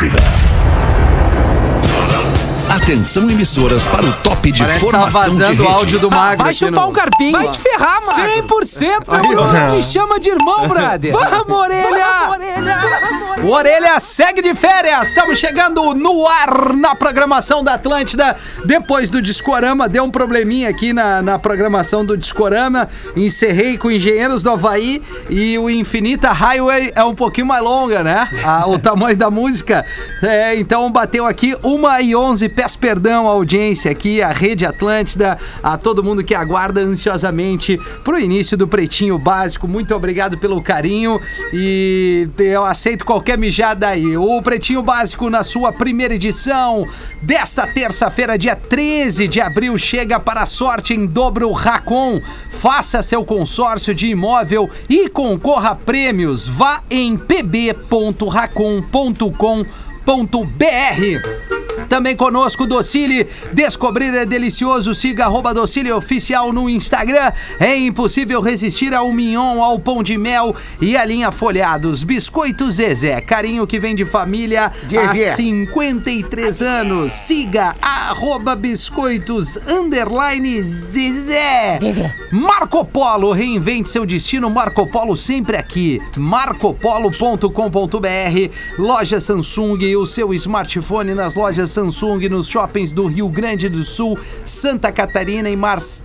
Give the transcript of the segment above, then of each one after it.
Atlântida. Atenção emissoras para o top de Parece tá formação de vazando o rede. áudio do Magro. Vai chupar no- um carpinho. Vai te ferrar, mano. 100% Aí, meu mano. Me chama de irmão, brother. Vamos, orelha! Vamos, orelha! O Orelha segue de férias. Estamos chegando no ar na programação da Atlântida. Depois do Discorama, deu um probleminha aqui na, na programação do Discorama. Encerrei com Engenheiros do Havaí e o Infinita Highway é um pouquinho mais longa, né? A- o tamanho da música. É, então bateu aqui 1 e 11. Peço perdão à audiência aqui, à Rede Atlântida, a todo mundo que aguarda ansiosamente pro início do Pretinho Básico. Muito obrigado pelo carinho e eu aceito qualquer mijada aí. O Pretinho Básico, na sua primeira edição desta terça-feira, dia 13 de abril, chega para a sorte em dobro Racon. Faça seu consórcio de imóvel e concorra a prêmios. Vá em pb.racon.com.br. Também conosco, Docile. Descobrir é delicioso. Siga arroba Docile Oficial no Instagram. É impossível resistir ao mignon, ao pão de mel e à linha folhados. Biscoitos Zezé. Carinho que vem de família há 53 anos. Siga arroba biscoitos underline Zezé. Marco Polo. Reinvente seu destino. Marco Polo sempre aqui. marcopolo.com.br Loja Samsung. O seu smartphone nas lojas Samsung, nos shoppings do Rio Grande do Sul, Santa Catarina e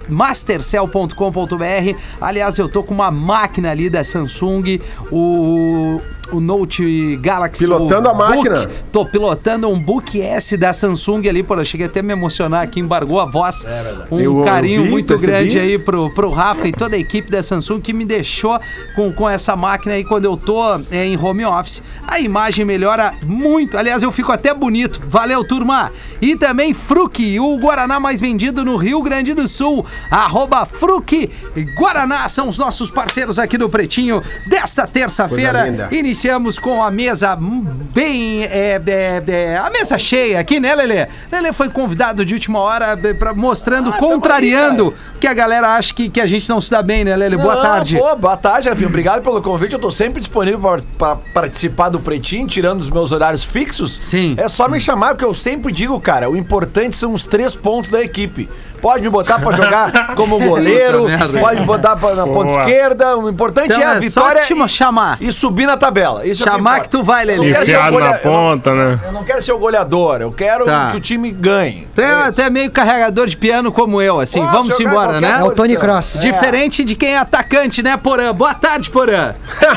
mastercell.com.br. Aliás, eu tô com uma máquina ali da Samsung, o, o Note Galaxy. Pilotando o a máquina? Book. Tô pilotando um Book S da Samsung ali, pô, eu cheguei até a me emocionar aqui, embargou a voz. um Eu- eu carinho vi, muito percebi. grande aí pro, pro Rafa e toda a equipe da Samsung que me deixou com, com essa máquina aí quando eu tô é, em home office. A imagem melhora muito. Aliás, eu fico até bonito. Valeu, turma! E também Fruc, o Guaraná mais vendido no Rio Grande do Sul. Arroba Fruc Guaraná são os nossos parceiros aqui do Pretinho desta terça-feira. linda. Iniciamos com a mesa bem. é, é, é, a mesa cheia aqui, né, Lelê? Lelê foi convidado de última hora é, pra, mostrando, contrariando que a galera acha que, que a gente não se dá bem, né, Lelê? Boa Ah, tarde. Pô, boa tarde, Rafinha. Obrigado pelo convite. Eu tô sempre disponível para participar do Pretinho, tirando os meus horários fixos. Sim. É só me chamar, porque eu sempre digo, cara, o importante são os três pontos da equipe. Pode me botar pra jogar como goleiro, pode me botar pra- na ponta esquerda. O importante Então é a é vitória só te chamar. e, e subir na tabela. Isso é Chamar que importa. tu vai, Eu Lelê. Enfiado na golea- eu não- ponta, né? Eu não quero ser o goleador, eu quero Tá. que o time ganhe. Tu é até meio carregador de piano como eu, assim. Vamos embora, né? É o Tony. Cross. Diferente de quem é atacante, né, Porã? Boa tarde, Porã.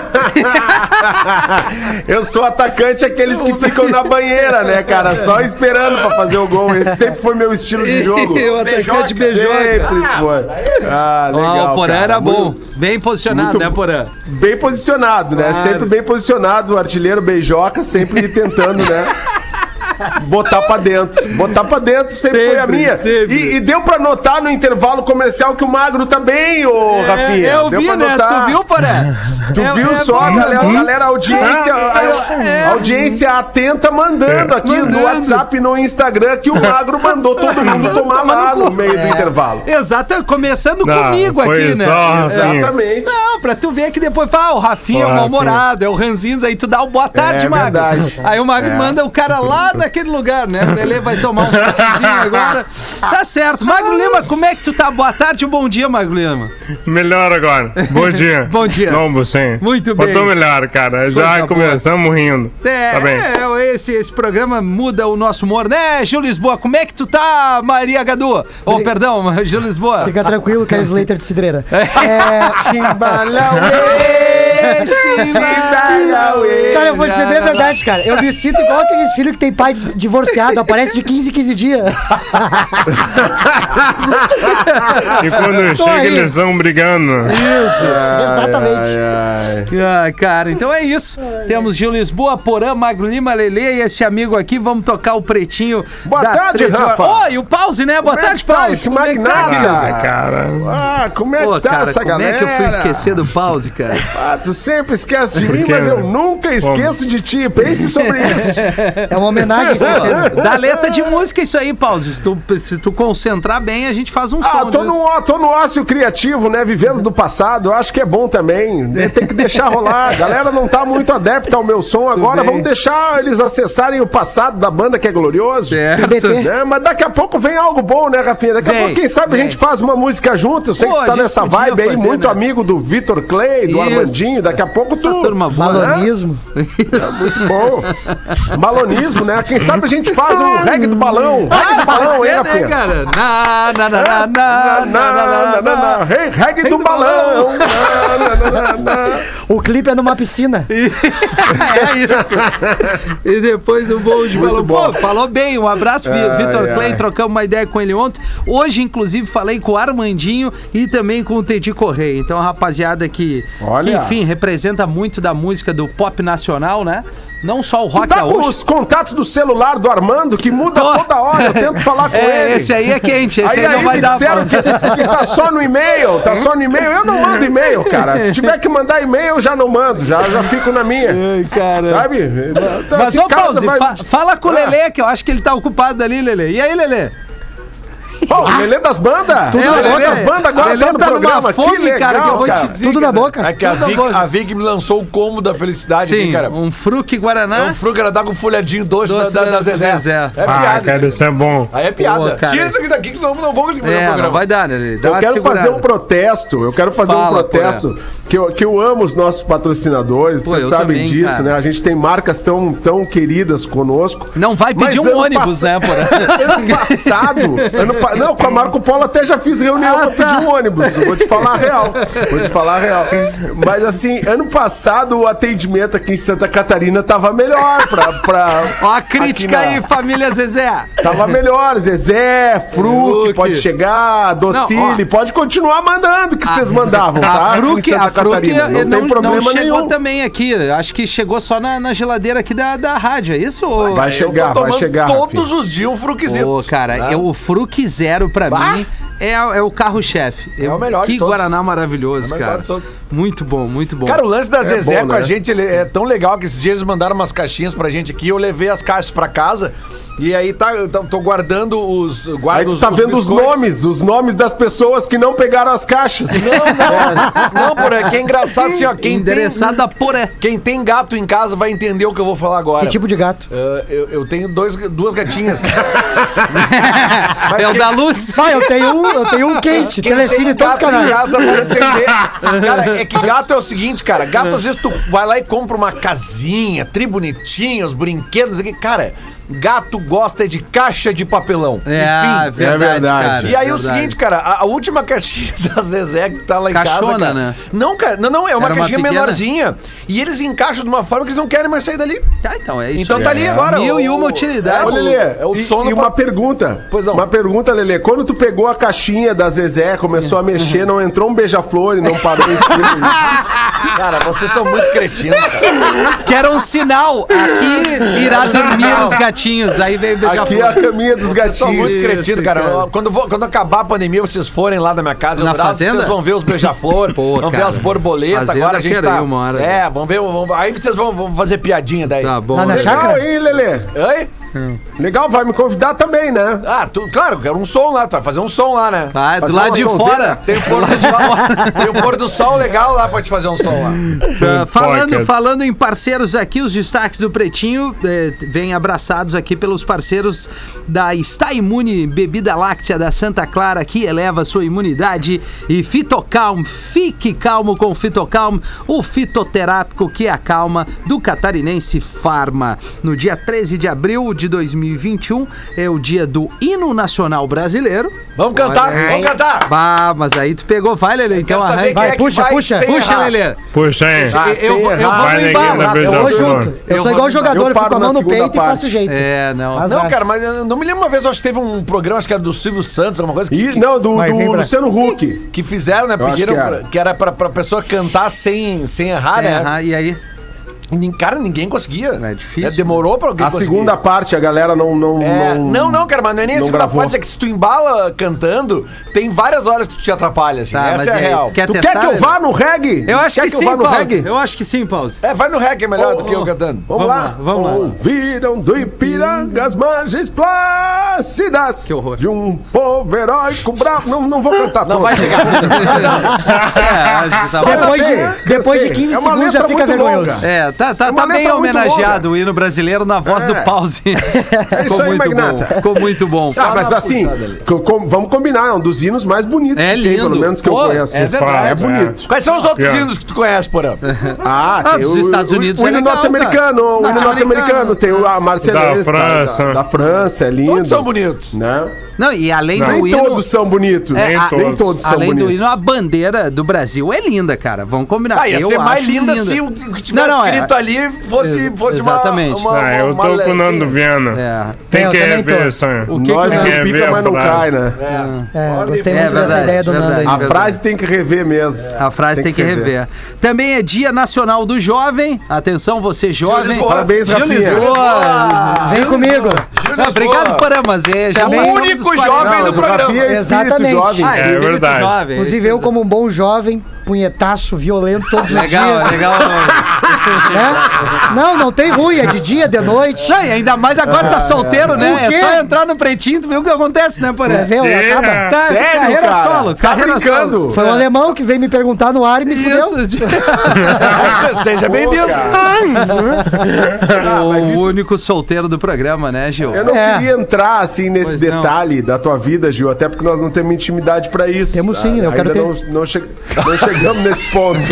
Eu sou atacante aqueles que ficam na banheira, né, cara? Só esperando pra fazer o gol. Esse sempre foi meu estilo de jogo. o atacante beijoca. Sempre foi. Ah, legal, Ó, o Porã cara. era bom. Muito- Bem posicionado, muito né, Porã? Bem posicionado, né? Claro. Sempre bem posicionado, o artilheiro beijoca, sempre tentando, né? Botar pra dentro. Botar pra dentro sempre, foi a Sempre, minha. sempre. E, e deu pra notar no intervalo comercial que o magro tá bem, ô Rafinha. É, eu deu vi, né? notar. Tu viu, Porã? Tu É- viu é só, a galera, a galera, audiência, a, a audiência atenta mandando aqui no Mandando. WhatsApp e no Instagram que o magro mandou todo mundo tomar lá no meio do intervalo. Exato, começando Não, comigo aqui, né? só Rafinha. Exatamente. Não, pra tu ver que depois, pá, o Rafinha é o mal-humorado, é o Ranzinza, aí tu dá o boa tarde, É Magro. verdade. Aí o Magro É. manda o cara lá naquele lugar, né? O Lelê vai tomar um toquezinho agora. Tá certo. Magro Lima, como é que tu tá? Boa tarde ou bom dia, Magro Lima? Melhor agora. Bom dia. Bom dia. Não, você. Muito bem. Botou melhor, cara. Coisa Já boa. começamos rindo. É, Tá bem. é, esse, esse programa muda o nosso humor, né, Gil Lisboa? Como é que tu tá, Maria Gadu? Oh, perdão, Gil Lisboa. Fica tranquilo que é o Slater de Cidreira. É, cara, eu vou dizer bem a verdade, cara. Eu me sinto igual aqueles filhos que tem pai divorciado, aparece de 15 em 15 dias. E quando chega, aí. eles estão brigando. Exatamente. Ah, cara, então é isso. Temos Gil Lisboa, Porã, Magro Lima, Lele e esse amigo aqui. Vamos tocar o pretinho Boa tarde, 13 horas. Rafa. Oi, o Pause, né? Boa Como é tarde, que tá Pause. esse Como é que tá, magnata? Ah, cara. Ah, como é Pô, que tá cara, essa como galera? é que eu fui esquecer do Pause, cara? Tu sempre esquece de mim, mas eu né? nunca esqueço de ti. Pense sobre isso. É uma homenagem esquecendo. Da letra de música, isso aí, Paulo. Se tu, se tu concentrar bem, a gente faz um Ah, som. tô disso. no, tô no ócio criativo, né? Vivendo do passado. Eu acho que é bom também. Tem que deixar rolar. A galera não tá muito adepta ao meu som agora. Vamos deixar eles acessarem o passado da banda que é glorioso. Certo. Né? Mas daqui a pouco vem algo bom, né, Rafinha? Daqui a pouco, quem sabe, vem. a gente faz uma música junto. Eu sei Pô, que a tu tá nessa vibe aí, fazer, muito né? amigo do Vitor Clay, do Isso. Armandinho. Daqui a pouco Essa tu. turma boa. Balonismo. Muito bom. Balonismo, né? Quem sabe a gente faz um reggae do balão. Reggae Ah, do balão, pode hein, ser, né, cara? Na, na, na, na, Na, na, na, na, na, na. Hey, reggae do balão. Na, na, na, na. O clipe é numa piscina. É isso. E depois o voo de balão. Pô, falou bem. Um abraço, Vitor ai. Clay. Trocamos uma ideia com ele ontem. Hoje, inclusive, falei com o Armandinho e também com o Teddy Correia. Então, rapaziada que, Olha. que, enfim, representa muito da música do pop nacional, né? Não só o rock Tá com gaúcho. os contatos do celular do Armando, que muda Tô. toda hora. Eu tento falar com É, ele. esse aí é quente. Esse Aí, aí, não aí vai dar disseram que, que tá só no e-mail, tá só no e-mail. Eu não mando e-mail, cara. Se tiver que mandar e-mail, eu já não mando, já, já fico na minha. cara. Sabe? Então, Mas, ô, Pause, vai- fa- fala com o Ah. Lelê, que eu acho que ele tá ocupado ali, Lelê. E aí, Lelê? Pô, o Lelê das bandas. Tudo É, o Lelê Lelê- das bandas agora Lelê tá no tá numa programa. fome, que legal, cara, que eu vou te dizer. Tudo na boca. É que a Tudo Vig, a Vig me lançou o combo da felicidade aqui, Sim, cara. um fruque É Guaraná. um fruto que era dar com folhadinho doce, Doce da, da, da- Zezé. Zezé. É Ah, piada. cara, isso é bom. Aí é piada. Pô, cara. Tira isso aqui daqui, que senão não vou conseguir fazer o É, programa. não vai dar, Lelê. Dá Eu quero segurada. fazer um protesto, eu quero fazer Fala, um protesto, que eu, que eu amo os nossos patrocinadores, Pô, vocês sabem também, disso, cara. né? A gente tem marcas tão, tão queridas conosco. Não vai pedir um ônibus, pass- né, porra? Ano passado, ano pa- não, com a Marco Polo até já fiz reunião Ah, pra pedir tá. um ônibus. Vou te falar a real. Vou te falar a real. Mas assim, ano passado o atendimento aqui em Santa Catarina tava melhor pra. pra Ó a crítica na- aí, família Zezé. Tava melhor, Zezé, Fruc, Fruc. pode chegar, Docile, Não, pode continuar mandando o que vocês mandavam, tá? A Aqui em Fruc, Santa a Fruc Catarina, não, não, tem problema não chegou nenhum. também aqui. Acho que chegou só na, na geladeira aqui da, da rádio, é isso? Vai Eu chegar, vai chegar. todos os dias um fruquezito. Ô, cara, Tá? eu- o Fruc Zero pra mim é, é o carro-chefe. É o melhor de Que todos. Guaraná maravilhoso, É cara. de. Muito bom, muito bom. Cara, o lance da Zezé bom, com a né? gente ele é tão legal que esses dias eles mandaram umas caixinhas pra gente aqui. Eu levei as caixas pra casa. E aí tá, eu tô guardando os. Guardo Aí tu os, tá vendo os biscoitos. nomes, os nomes das pessoas que não pegaram as caixas. Não, por é que é engraçado assim, ó. Quem Endereçado a Poré. tem, quem tem gato em casa vai entender o que eu vou falar agora. Que tipo de gato? Ah, eu, eu tenho dois, duas gatinhas. É o quem- da luz. Vai, eu tenho um, eu tenho um quente, Quem em todos os canais. casa. Cara, é que gato é o seguinte, cara. Gato, às vezes, tu vai lá e compra uma casinha, tri bonitinha, os brinquedos aqui. Cara, gato gosta de caixa de papelão. É, verdade, é verdade. cara. E aí o verdade. seguinte, cara, a, a última caixinha da Zezé que tá lá em Caixona, casa, cara. né? Não, cara, não, não, é uma Era uma caixinha pequena? menorzinha. E eles encaixam de uma forma que eles não querem mais sair dali. Tá, então é isso. Então tá ali É. agora. Mil o- e uma utilidade. Ô, Lelê, é o e, sono e pra- uma pergunta. Pois não. Uma pergunta, Lelê. Quando tu pegou a caixinha da Zezé, começou a mexer, não entrou um beija-flor e não parou em cima. Cara, vocês são muito cretinos, cara. Que era um sinal. Aqui irá dormir os gatinhos. Aí veio beijar Aqui é a caminha dos Vocês são gatinhos. muito cretinos, Isso, cara. cara. Quando, vou- quando acabar a pandemia, vocês forem lá na minha casa, Na eu trago, fazenda? vocês vão ver os beija-flor, vão ver as borboletas. Fazenda Agora a gente tá. uma hora. É, vamos ver. vamos- aí vocês vão, vão fazer piadinha daí. Tá bom. Lá na né? chácara? Legal, hein, Lelê? Oi? Legal, vai me convidar também, né? Ah, tu, claro, quero um som lá, tu vai fazer um som lá, né? Ah, do lado de fora. Tem o pôr do sol, tem o pôr do sol legal lá pra te fazer um som lá. Ah, falando, falando em parceiros aqui, os destaques do Pretinho eh, vêm aqui pelos parceiros da Está Imune Bebida Láctea da Santa Clara, que eleva sua imunidade. E Fitocalm, fique calmo com Fitocalm, o fitoterápico que acalma do catarinense Farma. No dia 13 de abril de 2021 é o dia do Hino Nacional Brasileiro. Vamos cantar, Olha aí. vamos cantar. Bah, mas aí tu pegou, vai, Lele, então arranca. é Vai, que puxa, puxa. Puxa. Lelê. Puxa, hein? Ah, Eu, eu, vou- eu vou no embalo. Eu vou junto. Eu, Eu sou igual jogador, eu fico com a mão no peito e faço jeito. É, não. Azar. Não, cara, mas eu não me lembro uma vez, eu acho que teve um programa, acho que era do Silvio Santos, alguma coisa, que, E, não, do, do pra- Luciano Huck. que fizeram, né? Eu Pediram que pra- era. que era pra, pra pessoa cantar sem, sem errar, Sem né? errar, E aí? Cara, ninguém conseguia. É difícil. demorou pra alguém A conseguir. segunda parte, a galera não. Não, É, não, não, cara, mas não é nem a não segunda gravou. parte, é que se tu embala cantando, tem várias horas que tu te atrapalha, assim. Tá, Essa mas é a aí, real. tu quer Tu testar? quer que eu vá no reggae? Eu acho quer que, eu sim, vá no Pause. reggae? Eu acho que sim, Pause. É, vai no reggae, é melhor do que eu oh. cantando. Vamos, Vamos lá. lá, vamos lá. Ouviram do Ipiranga as margens plácidas. Que horror. De um povo heróico bravo. Não, não vou cantar Não todo. vai chegar. É, que tá. Depois de, eu depois de 15 É segundos já fica vergonhoso. longa. É, tá, tá, É tá bem muito homenageado o hino brasileiro na voz É. do Pause. É isso Ficou aí, muito bom. Magnata. Ficou muito bom. Ah, mas assim, co- com- vamos combinar, é um dos hinos mais bonitos É que tem, lindo. pelo menos que Pô, eu conheço. é verdade. É bonito. Quais são os outros Yeah. hinos que tu conhece, Porã? Ah, Ah, tem dos o- Estados Unidos O é hino norte-americano, o hino Norte-americano. Tem o a Marcelense Da França. Da, França, é lindo. Todos são bonitos. Né? Não, e além Não. do Nem hino... todos são bonitos. É, a- Nem todos são Além do bonitos. hino, a bandeira do Brasil é linda, cara. Vamos combinar. Ah, ia eu ser mais acho linda se o que tivesse Não, não, é- escrito ali fosse, fosse uma- exatamente. uma, Ah, eu uma tô com o. Nando Viana. É. Tem Eu que rever, sonho. O que Nós que- não pica, mas não cai, né? É. É, gostei É muito dessa ideia do Nando. A frase tem que rever mesmo. A frase tem, que rever. Também é Dia Nacional do Jovem. Atenção, você jovem. Parabéns, Rafinha. Vem comigo. Obrigado, Lisboa. Pará, mas é já O único dos 40. jovem do programa. É Exatamente. jovem. Ah, É verdade. Inclusive eu, como um bom jovem, punhetaço, violento todos os Legal, dias. legal. né? Não, não tem ruim, é de dia, de noite. Não, e ainda mais agora tá solteiro, né? O É só entrar no pretinho, tu vê o que acontece, né, É, Poré? vê, acaba. Tá, Sério, carreira cara? solo, Tá carreira brincando? solo. Foi um alemão que veio me perguntar no ar e me fudeu. Isso. Seja bem-vindo. o mas isso- único solteiro do programa, né, Gil? Eu não É. queria entrar assim nesse Pois não. detalhe da tua vida, Gil, até porque nós não temos intimidade pra isso. Temos sim, Ah, eu quero ter. Não, não, che- não chegamos nesse ponto.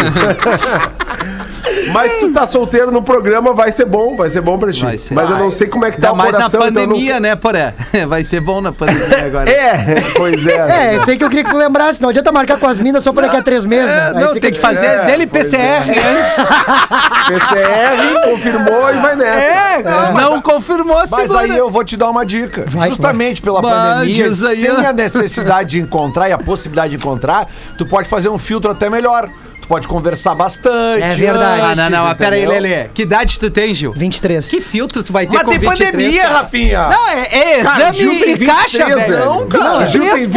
Mas se tu tá solteiro no programa, vai ser bom, vai ser bom pra ti. Vai ser. Mas eu não sei como é que tá Ainda o mais na coração. então eu não- pandemia, né, Poré? Vai ser bom na pandemia agora. É, pois é. É, isso aí que eu queria que tu lembrasse. Não adianta marcar com as minas só por daqui a três meses, né? É, Aí não, fica tem que fazer É, dele PCR antes. PCR, confirmou e vai nessa. É, não confirmou a Mas aí eu vou te dar uma dica. Vai, Justamente pela Mas pandemia, sem a necessidade de encontrar e a possibilidade de encontrar, tu pode fazer um filtro até melhor melhor. Tu pode conversar bastante. É verdade. Ah, não, não, mas pera aí? Lelê. Que idade tu tem, Gil? 23. Que filtro tu vai ter Mas com tem 23, pandemia, cara? Rafinha. Não, é, é Cara, exame Gil tem e caixa, 23, velho. Não, cara, 23, Gil tem 23,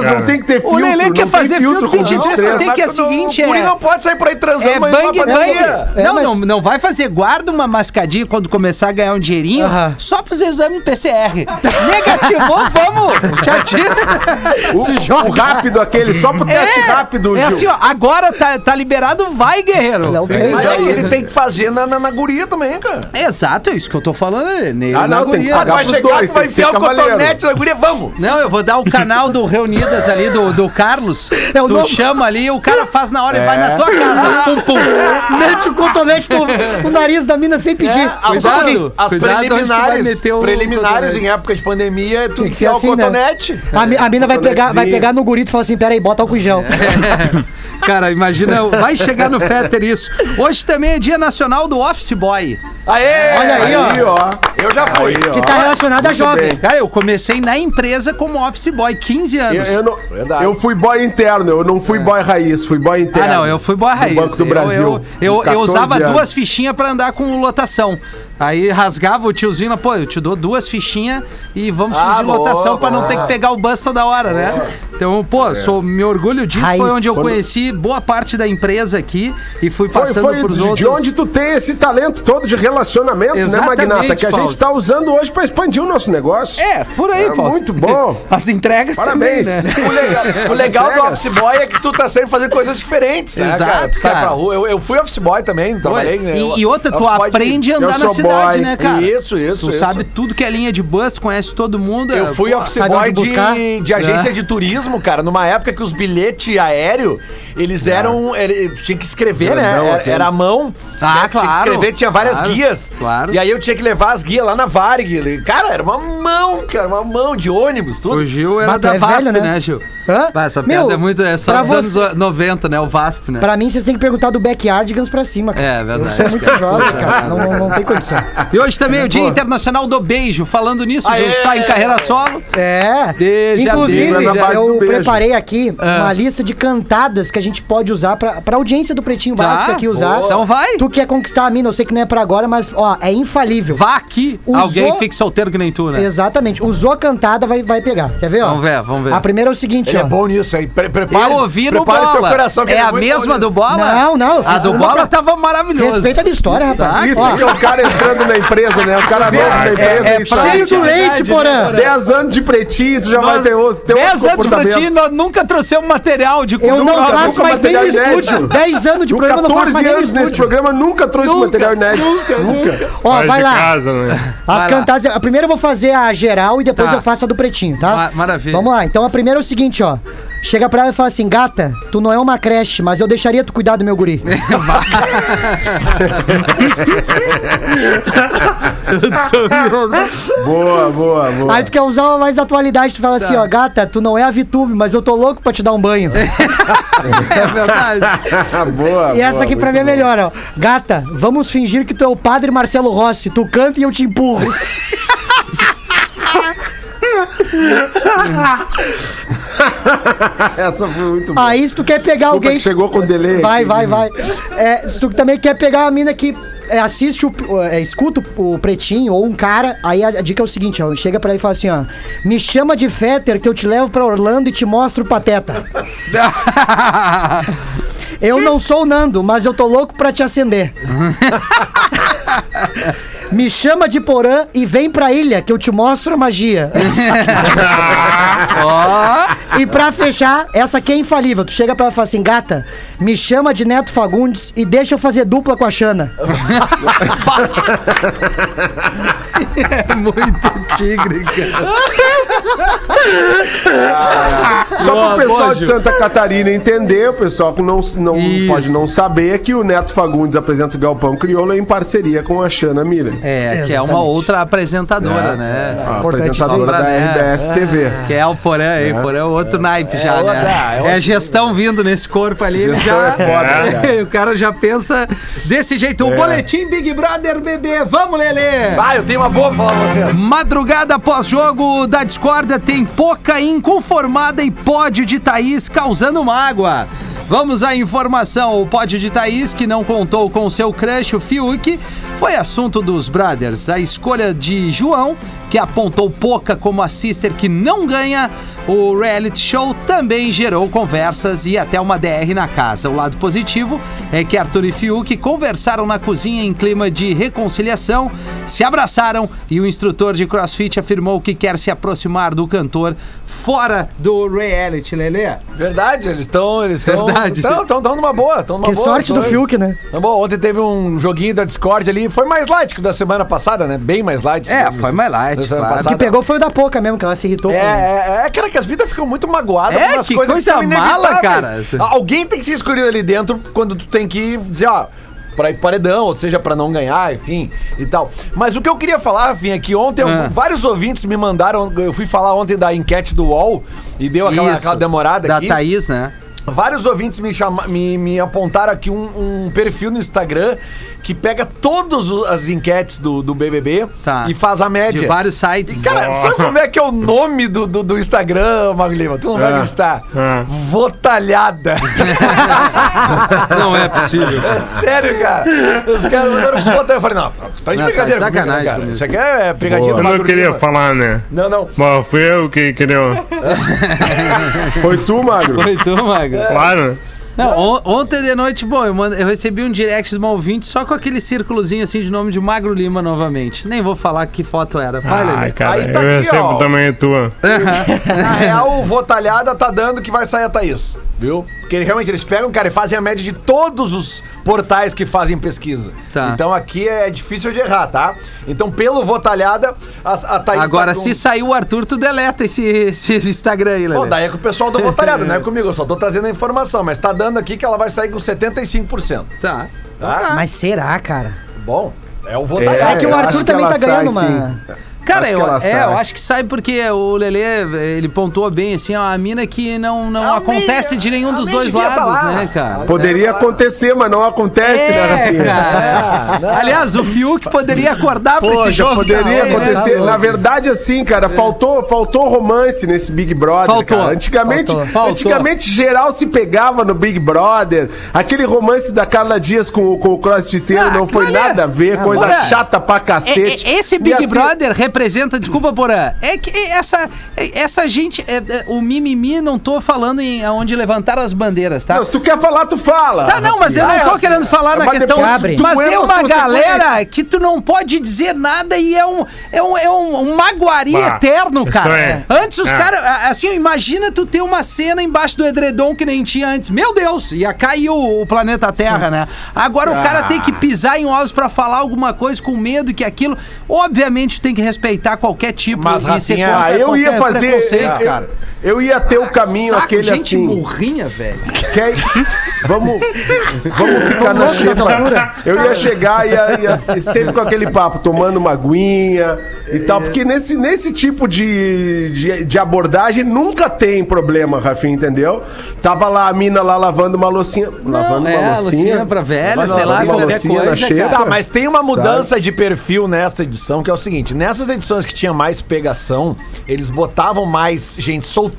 porra. não tem que ter filtro. O Lelê quer tem fazer filtro com com 23, tu tem que é o seguinte, O é... não pode sair por aí transando, É mas bang não bang. É, Não, mas- não, não vai fazer. Guarda uma mascadinha quando começar a ganhar um dinheirinho só pros exames PCR. Negativou, vamos. Te atira. O, o rápido aquele, só pro teste rápido, é Gil. assim, ó. Agora tá, tá liberado, vai, guerreiro. Não tem. Mas aí ele tem que fazer na, na, na guria também, cara. Exato, é isso que eu tô falando. é, nele, Ah, na não, tem que guria. pagar Vai chegar, dois, tu vai enfiar o cotonete na guria, vamos. Não, eu vou dar o canal do Reunidas ali, do, do Carlos. É o tu novo- chama ali, o cara faz na hora e vai É. na tua casa. Pum, pum. Mete o cotonete no, no nariz da mina sem pedir. As, Cuidado, as cuidado preliminares, o preliminares em época de pandemia, tu Tem que ser enfiar o assim, né? cotonete. A, mi- a mina vai pegar, vai pegar no gurito e falar assim: peraí, bota álcool em gel. Cara, imagina, vai chegar no Fetter isso. Hoje também é dia nacional do Office Boy. Aê! Olha aí, ó. Aí, ó. Eu já fui. Aí, ó. Que tá relacionado a jovem. bem. Cara, eu comecei na empresa como Office Boy, 15 Eu, anos. eu não- Verdade. eu fui boy interno, eu não fui boy raiz, fui boy interno. Ah, não, eu fui boa do raiz. Banco do Eu- Brasil. Eu, eu, eu 14 usava anos. duas fichinhas pra andar com lotação. Aí rasgava o tiozinho, lá, pô, eu te dou duas fichinhas e vamos Ah, fugir boa, lotação pra não boa. ter que pegar o bus toda hora, né? Então, pô, sou, me orgulho disso. Raiz. Foi onde eu conheci boa parte da empresa aqui e fui Foi, passando foi pros de, outros. de onde tu tem esse talento todo de relacionamento, Exatamente, né, Magnata? Que a Paulo. gente tá usando hoje pra expandir o nosso negócio. É, por aí, É Paulo. muito bom. As entregas Parabéns. também, né? O legal, o legal do office boy é que tu tá sempre fazendo coisas diferentes, né, Exato, cara? Tu sai cara. pra rua. Eu, eu fui office boy também, trabalhei. né? E, e outra, tu aprende a andar na cidade, boy. né, cara? Isso, isso, Tu isso. sabe tudo que é linha de bus, tu conhece todo mundo. é, Eu fui pô, office boy de agência de turismo, cara, numa época que os bilhetes aéreos, eles eram. ele- tinha que escrever, né? Grandão Era, aqueles. era a mão. Ah, né? Tinha que claro, escrever, tinha várias claro, guias. claro. E aí eu tinha que levar as guias lá na Varig. Cara, era uma mão, cara, uma mão de ônibus, tudo. O Gil era Mas da é VASP, velho, né? né? Gil? Hã? Bah, essa Meu, piada é muito. É só dos você- anos 90, né? O VASP, né? Pra mim, vocês têm que perguntar do Backyardigans pra cima, cara. É, verdade. Eu sou muito jovem, cara. Não, não, não tem condição. E hoje também é o Dia Internacional do Beijo. Falando nisso, Aê! Ju, tá em carreira solo. É. Beija, Inclusive, beija. Base eu preparei aqui Ah. uma lista de cantadas que a gente pode usar pra, pra audiência do Pretinho Tá. Básico aqui usar. Boa. Então vai. Tu quer conquistar a mina, eu sei que não é pra agora, mas, ó, é infalível. Vá aqui. Usou- Alguém fique solteiro que nem tu, né? Exatamente. Usou a cantada, vai, vai pegar. Quer ver, ó? Vamos ver, vamos ver. A primeira é o seguinte, Ele ó. é bom nisso aí. Pre prepare, Eu ouvi no prepare seu Bola. coração, que é ele a mesma do. Bola? Não, não, A do Bola pra- tava maravilhosa. Respeita a minha história, rapaz. Isso Ó, aqui é o cara entrando na empresa, né? O cara novo na empresa é sai. Cheio do leite, porã. 10 anos de pretinho, tu já vai ter outro. Ter 10 outro anos de pretinho, nós nunca trouxemos material de Eu não Nunca, faço nunca mais nem no estúdio. inédito. 10 anos de programa, não faço 14 mais nem no anos nesse estúdio. programa, nunca trouxe material inédito. Nunca. Ó, Faz vai lá. né? As cantadas. A primeira eu vou fazer a geral e depois Tá. eu faço a do pretinho, tá? Ma- maravilha. Vamos lá. Então a primeira é o seguinte, ó. Chega pra ela e fala assim: gata, tu não é uma creche, mas eu deixaria tu cuidar do meu guri. Boa, boa, boa. Aí tu quer usar uma mais da atualidade, tu fala assim, ó, gata, tu não é a Vitube, mas eu tô louco pra te dar um banho. É verdade. boa, e essa boa, aqui pra mim é muito melhor, ó. Gata, vamos fingir que tu é o padre Marcelo Rossi. Tu canta e eu te empurro. Essa foi muito boa. Aí se tu quer pegar Desculpa alguém. que chegou com delay. Vai, vai, vai. É, se tu também quer pegar uma mina que é, assiste, o, é, escuta o, o pretinho ou um cara, aí a, a dica é o seguinte, ó. Chega pra ele e fala assim, ó. Me chama de Fetter que eu te levo pra Orlando e te mostro o Pateta. Eu não sou o Nando, mas eu tô louco pra te acender. Me chama de Porã e vem pra ilha que eu te mostro a magia. E pra fechar, essa aqui é infalível. Tu chega pra ela e fala assim, gata, me chama de Neto Fagundes e deixa eu fazer dupla com a Xana. É muito tigre, cara. Só pro pessoal de Santa Catarina entender, o pessoal que não, não Isso. pode não saber, é que o Neto Fagundes apresenta o Galpão Crioulo em parceria com a Xana Mira. É, que é uma Exatamente. outra apresentadora, né? A Importante apresentadora da É. RBS TV. Que é o Porã, hein? Porã é outro naipe já, outra, né? é É, gestão vindo nesse corpo ali, ele Gestão já. é foda, cara. o cara já pensa desse jeito. O É. boletim Big Brother bebê. Vamos, Lelê! Vai, eu tenho uma boa pra falar pra vocês. Madrugada pós-jogo da discórdia tem pouca inconformada e pódio de Thaís causando mágoa. Vamos à informação. O pódio de Thaís, que não contou com seu crush, o Fiuk, foi assunto dos brothers. A escolha de João, que apontou Poca como a sister que não ganha o reality show, também gerou conversas e até uma DR na casa. O lado positivo é que Arthur e Fiuk conversaram na cozinha em clima de reconciliação, se abraçaram e o instrutor de crossfit afirmou que quer se aproximar do cantor fora do reality, Lelê. Verdade, eles estão. Eles estão. Verdade. Estão numa boa. Tão numa Que boa, sorte do. Fiuk, né? Tá bom, ontem teve um joguinho da Discord ali, foi mais light que o da semana passada, né? Bem mais light. É, digamos foi assim. mais light, Da semana claro. O que pegou foi o da Poca mesmo, que ela se irritou É, é, é, cara, que as vidas ficam muito magoadas É, umas que coisas coisa são mala, cara. Alguém tem que ser escolhido ali dentro quando tu tem que dizer, ó, pra ir paredão, ou seja, pra não ganhar, enfim, e tal. Mas o que eu queria falar, Rafinha, é que ontem Ah. vários ouvintes me mandaram, eu fui falar ontem da enquete do UOL e deu aquela, Isso, aquela demorada da aqui. Thaís, né? Vários ouvintes me, chama, me, me apontaram aqui um, um perfil no Instagram que pega todas as enquetes do, do BBB Tá. e faz a média. De vários sites. E, cara, sabe como é que é o nome do, do, do Instagram, Mago Lima? Tu não vai Ah. acreditar. Ah. Votalhada. Não é possível. É sério, cara. Os caras mandaram votar. Eu falei, não, tá de Não, tá de brincadeira comigo, sacanagem né, cara. comigo. Isso aqui é pegadinha Boa. do Eu não queria Lima. falar, né? Não, não. Mas fui eu que queria. Foi tu, Magro? Foi tu, Magro? Claro. Não, on- ontem de noite, bom, eu, eu recebi um direct de uma ouvinte só com aquele círculozinho assim de nome de Magro Lima novamente. Nem vou falar que foto era. Vai, Ai, cara, Aí tá eu aqui, recebo ó. também a tua. Na real, o Votalhada tá dando que vai sair a Thaís, viu? Porque realmente eles pegam, cara, e fazem a média de todos os portais que fazem pesquisa. Tá. Então aqui é difícil de errar, tá? Então, pelo Votalhada, a, a Thaís Agora, tá com- se sair o Arthur, tu deleta esse, esse Instagram aí, Lelê. Bom, daí é com o pessoal do Votalhada, não é comigo, eu só tô trazendo a informação, mas tá dando aqui que ela vai sair com 75%. Tá. Tá? Mas será, cara? Bom, é o É, Votalhada. que o eu Arthur que também ela tá ganhando sai, uma... Cara, Acho eu, é, eu acho que sai porque o Lelê, ele pontuou bem, assim, é uma mina que não, não acontece de nenhum dos dois lados, lá. né, cara? Poderia acontecer, mas não acontece, né, É, Rafinha? cara. Aliás, o Fiuk poderia acordar pra esse Poxa, jogo. poderia também, né? acontecer. Na verdade, assim, cara, faltou, faltou romance nesse Big Brother. Faltou. cara. Antigamente, Faltou. Faltou. antigamente, geral se pegava no Big Brother. Aquele romance da Carla Dias com, o- com o crossfiteiro Ah, não foi é- nada a ver, coisa Porra, chata pra É, cacete. é, esse E Big assim- Brother representa, desculpa, Porã, é que essa, é- essa gente, é- é, o mimimi, não tô falando em onde levantaram as bandeiras, tá? Não, se tu quer falar, tu fala. Tá, não, mas eu não Ah, tô é. querendo falar na Mas questão. abre. Mas é uma galera que tu não pode dizer nada e é um, é um, é um, um magoaria Bah, eterno, cara. é. Antes os É. caras. Assim, imagina tu ter uma cena embaixo do edredom que nem tinha antes. Meu Deus, ia cair o, o planeta Terra, né? Agora o cara tem que pisar em ovos pra falar alguma coisa com medo que aquilo. Obviamente tem que respeitar qualquer tipo Mas, e Rafinha, contra Ah, eu ia fazer. preconceito, eu, cara. Eu ia ter o caminho Saco, aquele gente assim. burrinha, velho. Quer... Vamos, vamos ficar na xepa. Eu ia chegar e ia, ia sempre com aquele papo, tomando uma aguinha e tal. Porque nesse, nesse tipo de, de, de abordagem nunca tem problema, Rafinha, entendeu? Tava lá a mina lá lavando uma loucinha. lavando é, uma loucinha. loucinha pra velha, Lavando sei lá, qualquer loucinha na coisa, xepa. Tá, mas tem uma mudança de perfil nesta edição, que é o seguinte: nessas edições que tinha mais pegação, eles botavam mais gente solteira,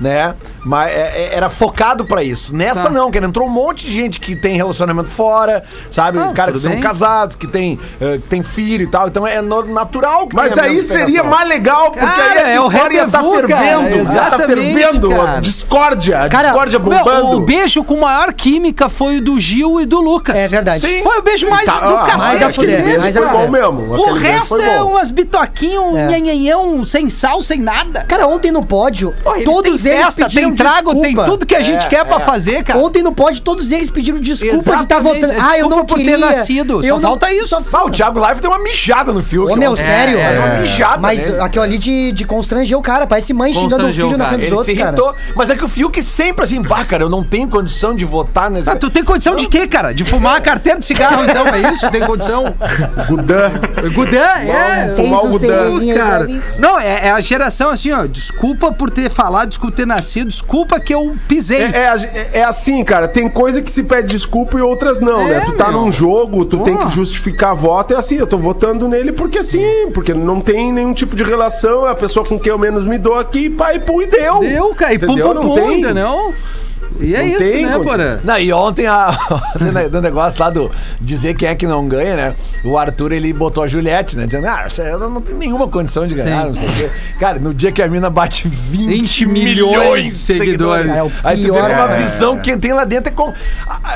né? Mas é- é- era focado pra isso. Nessa Tá. não, que entrou um monte de gente que tem relacionamento fora, sabe? Ah, Cara que tudo são bem. casados, que tem, que tem filho e tal. Então é natural que Mas aí seria mais legal, porque Cara, aí é o a história ia tá cara, fervendo. tá fervendo. cara. Discórdia, Cara, discórdia Meu, bombando. o beijo com maior química foi o do Gil e do Lucas. É verdade. Sim. Foi o beijo mais Tá, do ah, cacete. mais fuder, mais foi bom mesmo. O resto é umas bitoquinhos, um É. nhanhanhão, sem sal, sem nada. Cara, ontem no pódio, Pô, eles todos têm eles festa, pediram tem trago, tem tudo que a gente quer pra fazer, cara. Ontem no pódio, todos eles pediram desculpa de estar Exatamente, votando. Ah, eu não por ter queria. nascido, eu só não- falta isso. só- Ah, o Thiago Live deu uma mijada no fio. Ô, meu, sério? é, uma mijada. Mas nele. aquilo ali de, de constranger o cara, parece mãe xingando o filho na frente Ele dos se outros, cara. irritou. Mas é que o Fiuk sempre assim, bah, cara, eu não tenho condição de votar nesse. Ah, tu tem condição de quê, cara? De fumar a carteira de cigarro, então, é isso? Tem condição? Gudan. Gudan, é. Fumar o Gudan. Cara, mim. não, é, é a geração assim, ó. Desculpa por ter falado, desculpa por ter nascido, desculpa que eu pisei. É, é- é assim, cara, tem coisa que se pede desculpa e outras não, É, né? Tu tá meu. num jogo, tu tem que justificar voto, é assim, eu tô votando nele porque assim, porque não tem nenhum tipo de relação, é a pessoa com quem eu menos me dou aqui, pai, pum, e deu. Deu, cara. E pum, pum, Não pum, tem. ainda não? E é Não isso, tem né. Porã? Não, e ontem a, do negócio lá do dizer quem é que não ganha, né? O Arthur ele botou a Juliette, né? Dizendo, ah, ela não tem nenhuma condição de ganhar, Sim. não sei o quê. Cara, no dia que a mina bate 20, 20 milhões, milhões de de seguidores. É o Aí tu vê pior, uma é. visão que tem lá dentro é com.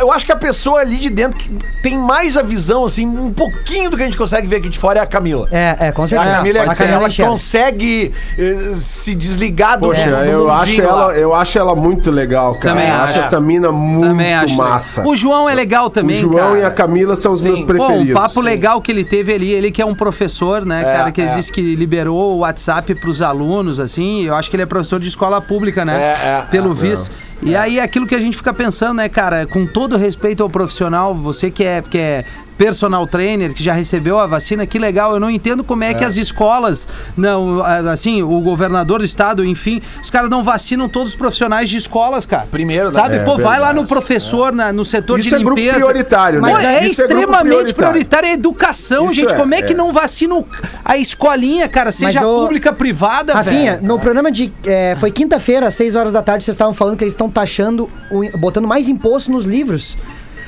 Eu acho que a pessoa ali de dentro que tem mais a visão, assim, um pouquinho do que a gente consegue ver aqui de fora é a Camila. É, é, com A certeza. Camila, a Camila ela enxerga. consegue eh, se desligar do, Poxa, eu acho, mundinho lá. ela, eu acho ela muito legal, cara. Também acho acho. essa mina muito Também acho. massa. legal. O João é legal O também, João cara. e a Camila são os meus Pô, preferidos. um papo Sim. legal que ele teve ali, ele que é um professor, né, É, cara, que ele é. disse que liberou o WhatsApp pros alunos, assim, eu acho que ele é professor de escola pública, né, É, é, pelo é. visto. E aí, aquilo que a gente fica pensando, né, cara, com todo respeito ao profissional, você que é, que é personal trainer, que já recebeu a vacina, que legal, eu não entendo como é, que as escolas, não, a- assim, o governador do estado, enfim, os caras não vacinam todos os profissionais de escolas, cara. Primeiro, né? Sabe? É Pô, vai lá verdade. no professor, na- no setor Isso de é grupo limpeza. prioritário, né? Mas é Isso é extremamente prioritário. prioritário. É educação, Isso gente. é, Como é que é. não vacina o- a escolinha, cara? Seja Mas, ô, pública, privada, Rafinha, velho? no programa de. é, foi quinta-feira, às 6 horas da tarde, vocês estavam falando que eles estão taxando, o- botando mais imposto nos livros.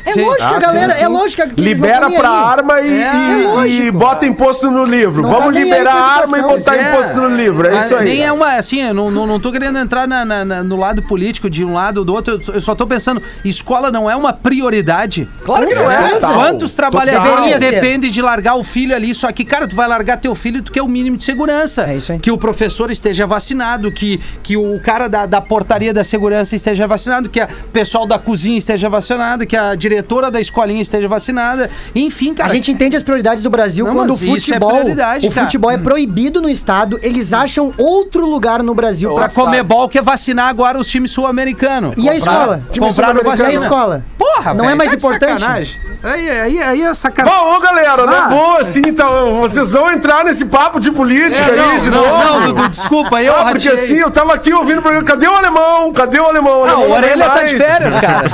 É Sim. lógico, Ah, galera, sim, sim. é lógico que Libera pra aí. arma e, É, e- lógico. e bota imposto no livro. Não Vamos tá nem aí liberar arma e botar é. imposto no livro. É Ah, isso aí. Nem é uma, assim, eu não, não, não tô querendo entrar na- na- na- no lado político de um lado ou do outro. Eu, só tô pensando, escola não é uma prioridade. Claro que não é. Quantos trabalhadores dependem de largar o filho ali? Só que, cara, tu vai largar teu filho, tu quer o mínimo de segurança. É isso aí. Que o professor esteja vacinado, que, que o cara da, da portaria da segurança esteja vacinado, que o pessoal da cozinha esteja vacinado, que a diretora da escolinha esteja vacinada. Enfim, cara. A gente entende as prioridades do Brasil Não, quando o é futebol, prioridade, o cara. futebol é proibido no estado, eles acham outro lugar no Brasil Pra pra comer bol quer vacinar agora os times sul-americanos. E a escola? Compraram E a vacina. escola? Porra, Não velho, é mais tá importante? sacanagem. Aí, aí, aí é sacanagem. Bom, ô galera, não Ah. é boa assim, então. Vocês vão entrar nesse papo de política É, aí de não, novo. não, não, Dudu, desculpa, eu Ah, porque assim, eu tava aqui ouvindo o programa. Cadê o alemão? Cadê o alemão? Ah, alemão o não Orelha tá de férias, cara.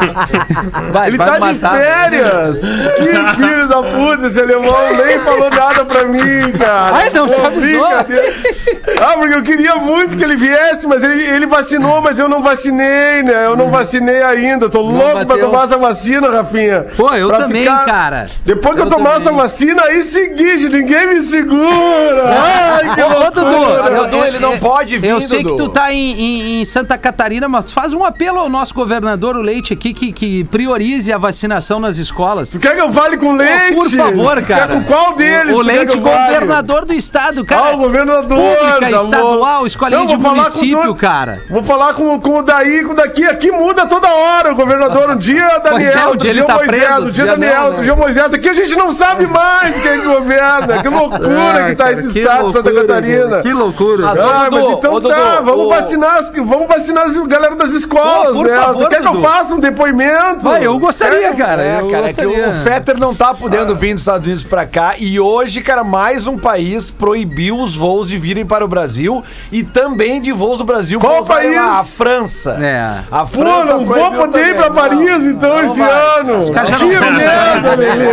Vai, Ele vai tá matar. férias! Que filho da puta, esse alemão nem falou nada pra mim, cara. Ai, não te avisou? Ah, porque eu queria muito que ele viesse, mas ele, ele vacinou, mas eu não vacinei, né? Eu não vacinei ainda. Tô louco pra bateu. tomar essa vacina, Rafinha. Pô, eu Pra também, cara. Depois que eu, Eu tomar também. essa vacina, aí seguinte, ninguém me segura. Ai, que Ô. Dudu, Dudu, ele não pode vir, Eu sei Dudu. que tu tá em, em- em Santa Catarina, mas faz um apelo ao nosso governador, o Leite, aqui, que, que priorize a vacinação nas escolas. Tu quer que eu fale com o Leite? por favor, cara. Quer com qual deles? O tu quer Leite, governador do estado, cara. Ah, o governador. Pública, tá estadual, escolinha Não, de vou falar com município, todo- cara. Vou falar com, com o daí, com o daqui. Aqui muda toda hora o governador. Um dia Daniel, é, um outro dia ele dia tá Moisés, preso, um outro dia Daniel, não, né? outro dia Moisés. Aqui a gente não sabe mais quem é que governa. Que loucura Ah, que tá cara, esse que estado de Santa Catarina. cara, Que loucura. Mas, Ah, Ô, Dudu, mas então ô, Dudu, tá, vamos ô- vacinar, as, vamos vacinar as galera das escolas, Pô, por né? favor, tu quer que eu Dudu. faça um depoimento? Vai, eu gostaria, cara. É, eu cara, é que gostaria. o Fetter não tá podendo vir dos Estados Unidos pra cá e hoje, cara, mais um país proibiu os voos de virem para o Brasil e também de voos do Brasil Qual país? lá, A França. É. A Pô, França não vou poder ir pra. Paris, então, não esse vai. ano. caras já Que não- merda, Lelê.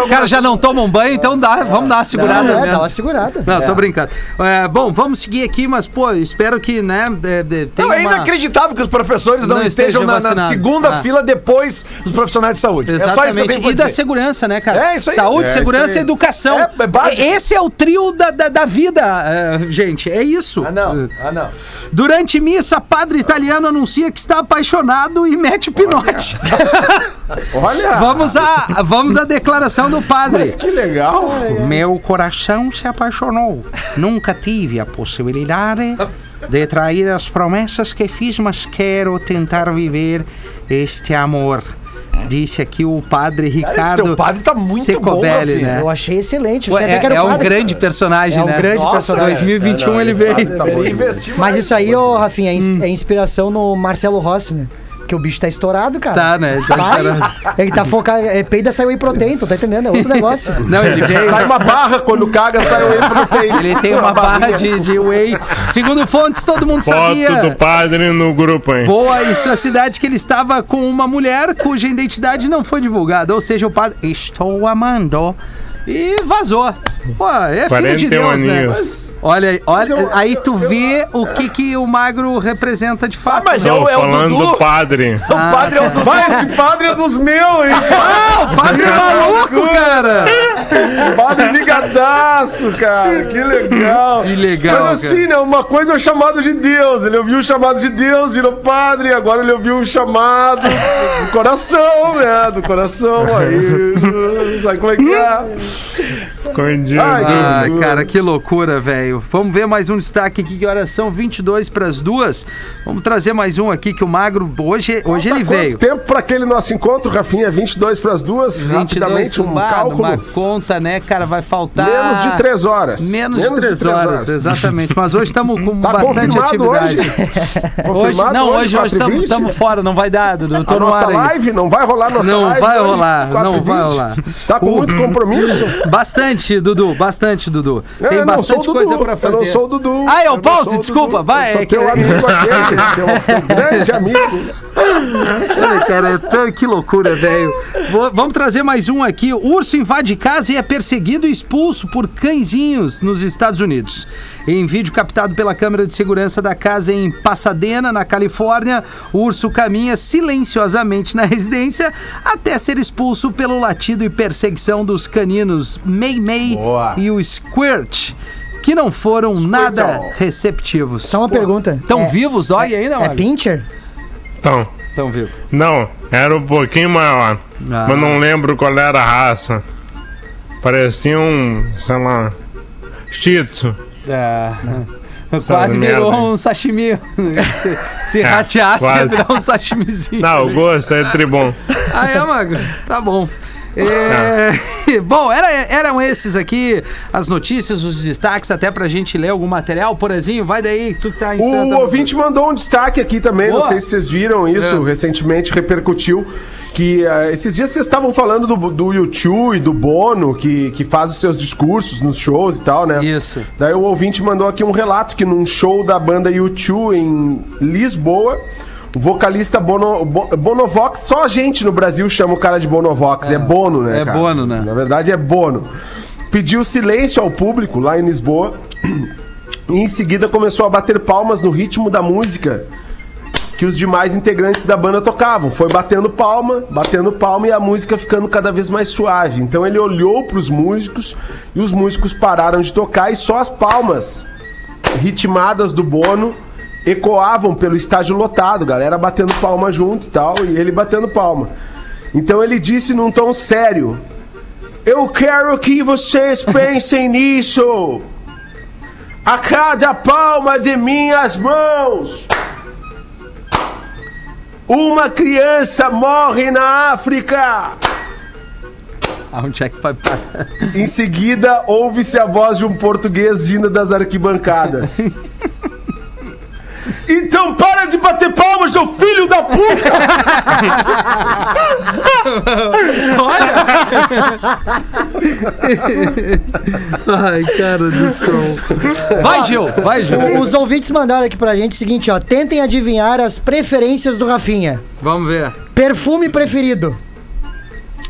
Os caras já Os não tomam banho, então dá, vamos dar uma segurada Não, é, mesmo. dá uma segurada. Não, tô brincando. É, bom, vamos seguir aqui, mas, pô, espero que, né, de, de, tenha Não, é uma- inacreditável que os professores não, Não estejam estejam na, na segunda Ah. fila depois dos profissionais de saúde. É só isso que eu Exatamente. tenho e da dizer. segurança, né, cara? É, isso aí. Saúde, É, segurança e educação. É, é básico. Esse é o trio da, da, da vida, é, gente. É isso. Ah, não. Ah, não. Durante missa, padre italiano anuncia que está apaixonado e mete o pinote. Olha, Vamos à, vamos à declaração do padre. mas que legal. Meu coração se apaixonou. Nunca tive a possibilidade de trair as promessas que fiz, mas quero tentar viver este amor. Disse aqui o padre Ricardo teu padre tá muito Secobelli, bom, né? Eu achei excelente. Pô, achei É, é um padre. grande personagem, É um né? grande personagem. 2021 ele veio. Investir Mas isso aí, ô, Rafinha, é, ins- é inspiração no Marcelo Rossi, né? Que o bicho tá estourado, cara. Tá, né? Tá Vai. estourado. Ele tá focado. É peida saiu whey protein, tu tá entendendo? É outro negócio. Não, ele veio. Sai uma barra quando caga, sai o proteína. Ele tem uma barra de, de whey. Segundo fontes, todo mundo Foto sabia. do padre no grupo, hein? Boa e sua cidade que ele estava com uma mulher cuja identidade não foi divulgada. Ou seja, o padre, estou amando. E vazou. Pô, é filho de 41 Deus, né? aninhos. Olha, olha eu- aí tu vê o que, que o magro representa de fato. mas né? é Não, o- é o falando Dudu. do padre. O padre é o Dudu. Vai, esse padre é dos meus, hein? Ah, o padre é maluco, cara! Padre ligadaço, cara. Que legal. Que legal, Mas assim, né? Uma coisa é o chamado de Deus. Ele ouviu o chamado de Deus, virou padre. Agora ele ouviu o chamado do coração, né? Do coração. Aí. Sabe como é que é? Escondido. Ai, Ah, loucura. cara, que loucura, velho. Vamos ver mais um destaque aqui, que horas são 22 para as duas. Vamos trazer mais um aqui, que o Magro, hoje, hoje ele veio. Tempo para aquele nosso encontro, Rafinha? 22 para as duas. 22 Rapidamente, um cálculo. Uma conta, né, cara? Vai faltar. Menos de 3 horas. Menos, de três horas, exatamente. Mas hoje estamos com Tá bastante atividade. hoje? Hoje, não, hoje hoje, estamos 4h20? fora, não vai dar, Dudu. Tô A no nossa ar live? Não vai rolar nossa Não live? vai rolar, não 4h20? vai rolar. Tá com muito compromisso? Bastante, Dudu, bastante, Dudu. Tem eu não sou bastante coisa Dudu, pra fazer. Eu não sou o Dudu. Ah, é Eu o Pause, desculpa, vai. Eu sou é que- teu amigo aqui, teu, teu grande amigo. Ai, cara, tá- que loucura, velho. Vamos trazer mais um aqui. Urso invade casa e é perseguido e expulso por cãezinhos nos Estados Unidos. Em vídeo captado pela câmera de segurança da casa em Pasadena, na Califórnia, o urso caminha silenciosamente na residência até ser expulso pelo latido e perseguição dos caninos Mei Mei Boa. e o Squirt. Que não foram nada receptivos. Só uma pergunta. Estão É- vivos? Dói ainda, É pincher? Então, não, era um pouquinho maior. Ah. Mas não lembro qual era a raça. Parecia um, sei lá, Shih Tzu. É. Quase virou merda, um sashimi. se se É, rateasse, ia virar um sashimizinho. Não, o gosto é tribom. Ah, é, Magro? Tá bom. É, Bom, era- eram esses aqui as notícias, os destaques, até pra gente ler algum material. Porazinho, vai daí, tu que tá em O Santa. ouvinte mandou um destaque aqui também, Boa. não sei se vocês viram isso, É. recentemente repercutiu. Que ah, esses dias vocês estavam falando do, do YouTube e do Bono, que, que faz os seus discursos nos shows e tal, né? Isso. Daí o ouvinte mandou aqui um relato que num show da banda U2 em Lisboa, o vocalista Bono, Bo- Bonovox, só a gente no Brasil chama o cara de Bonovox, é, Bono, né? É cara? Bono, né? Na verdade é Bono. Pediu silêncio ao público lá em Lisboa e em seguida começou a bater palmas no ritmo da música que os demais integrantes da banda tocavam. Foi batendo palma, batendo palma e a música ficando cada vez mais suave. Então ele olhou para os músicos e os músicos pararam de tocar e só as palmas ritmadas do Bono ecoavam pelo estádio lotado, galera batendo palma junto e tal, e ele batendo palma. Então ele disse num tom sério: Eu quero que vocês pensem nisso. A cada palma de minhas mãos, uma criança morre na África. Aonde é que vai parar? Em seguida, ouve-se a voz de um português vinda das arquibancadas. Então para de bater palmas, seu filho da puta! Ai, cara do céu. Vai, Gil, vai, Gil. Os ouvintes mandaram aqui pra gente o seguinte, ó. Tentem adivinhar as preferências do Rafinha. Vamos ver. Perfume preferido.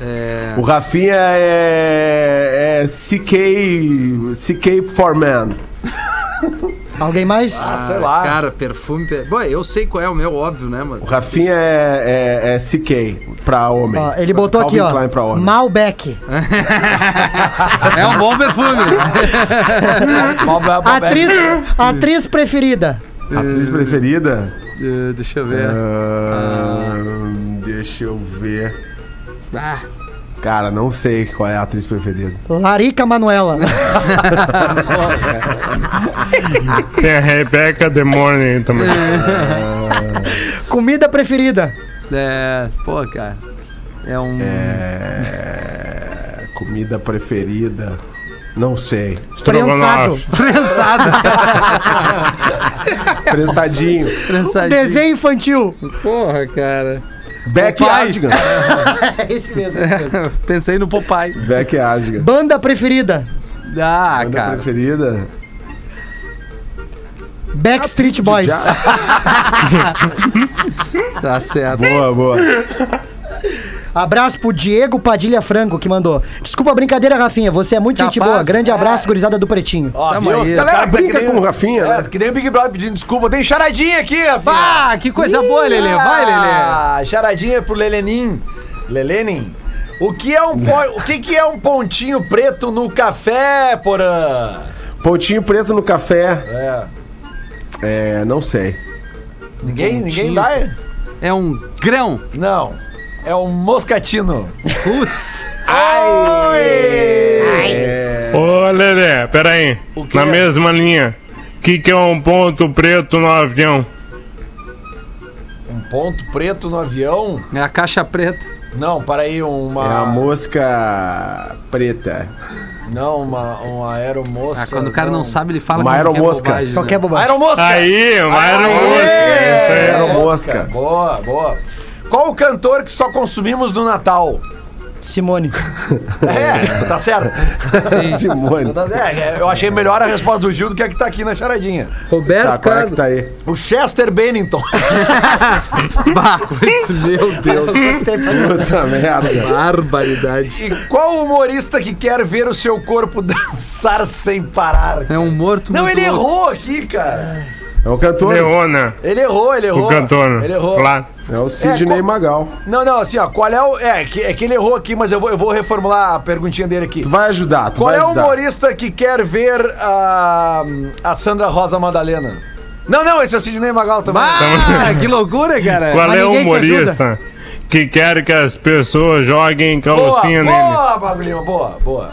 É... O Rafinha é, é CK, CK for Man. Alguém mais? Ah, sei lá. Cara, perfume. per- Bom, eu sei qual é o meu, óbvio, né? Mas. O Rafinha é, é, é CK pra homem. Ó, ele botou aqui, Calvin ó. Klein pra homem. Malbec. É um bom perfume. Atriz, atriz preferida. Atriz preferida? Eh, deixa eu ver. Ah, Deixa eu ver. Ah, Cara, não sei qual é a atriz preferida. Larica Manuela. Tem a Rebecca The Morning também. Comida preferida. é. Pô, cara. É um. É... Comida preferida? Não sei. Prensado. Prensado. Prensadinho. Prensadinho. Desenho infantil. Porra, cara. Backyardigan. É esse mesmo. Pensei no Popeye. Backyardigan. Banda preferida. Ah, Banda cara. preferida? Backstreet Boys. Tá certo. Boa, boa. Abraço pro Diego Padilha Franco que mandou. Desculpa a brincadeira, Rafinha. Você é muito gente Capaz, boa. Grande abraço, gurizada do Pretinho. Ó, Tamo viu? aí. Galera, Cara, brinca que nem- com o Rafinha, É, né? que nem o Big Brother pedindo desculpa. Tem charadinha aqui, Rafinha. Ah, que coisa boa, Lelê. Vai, Lelê. Ah, charadinha pro Lelenin. Lelenin. O que é um po- o que, que é um pontinho preto no café, porã? Pontinho preto no café. É. É, não sei. Ninguém, ninguém Pontinho. vai? É um grão. Não. É um moscatino. Putz. Ô, Lelê, peraí. O? Na mesma linha. O que, que é um ponto preto no avião? Um ponto preto no avião? É a caixa preta. Não, para aí, uma. É a mosca preta. Não, uma, uma aeromoça. Ah, quando o cara não sabe, ele fala Uma qualquer aeromosca. bobagem, né? Qualquer bobagem. Aeromosca! Aí, uma aeromosca. Isso aí. Aeromosca. Boa, boa. Qual o cantor que só consumimos no Natal? Simone. É, tá certo. Simone. Tá- é, eu achei melhor a resposta do Gil do que a que tá aqui na charadinha. Roberto Tá, qual é que Carlos. tá aí? O Chester Bennington. Bah, putz, meu Deus. Puta merda. Barbaridade. E qual humorista que quer ver o seu corpo dançar sem parar? É um morto Não, muito ele louco. errou aqui, cara. É o cantor. Leona, Ele errou, ele errou. o cantor. Ele errou. Claro. É o Sidney É, qual- Magal. Não, não, assim, ó, qual é o. É que, é que ele errou aqui, mas eu vou, eu vou reformular a perguntinha dele aqui. Tu vai ajudar, tu Qual vai é o humorista que quer ver a, a Sandra Rosa Madalena? Não, não, esse é o Sidney Magal também. Ah, que loucura, cara. Qual Mas é o humorista que quer que as pessoas joguem boa, calcinha nele? boa, Bagulhinho, boa, boa.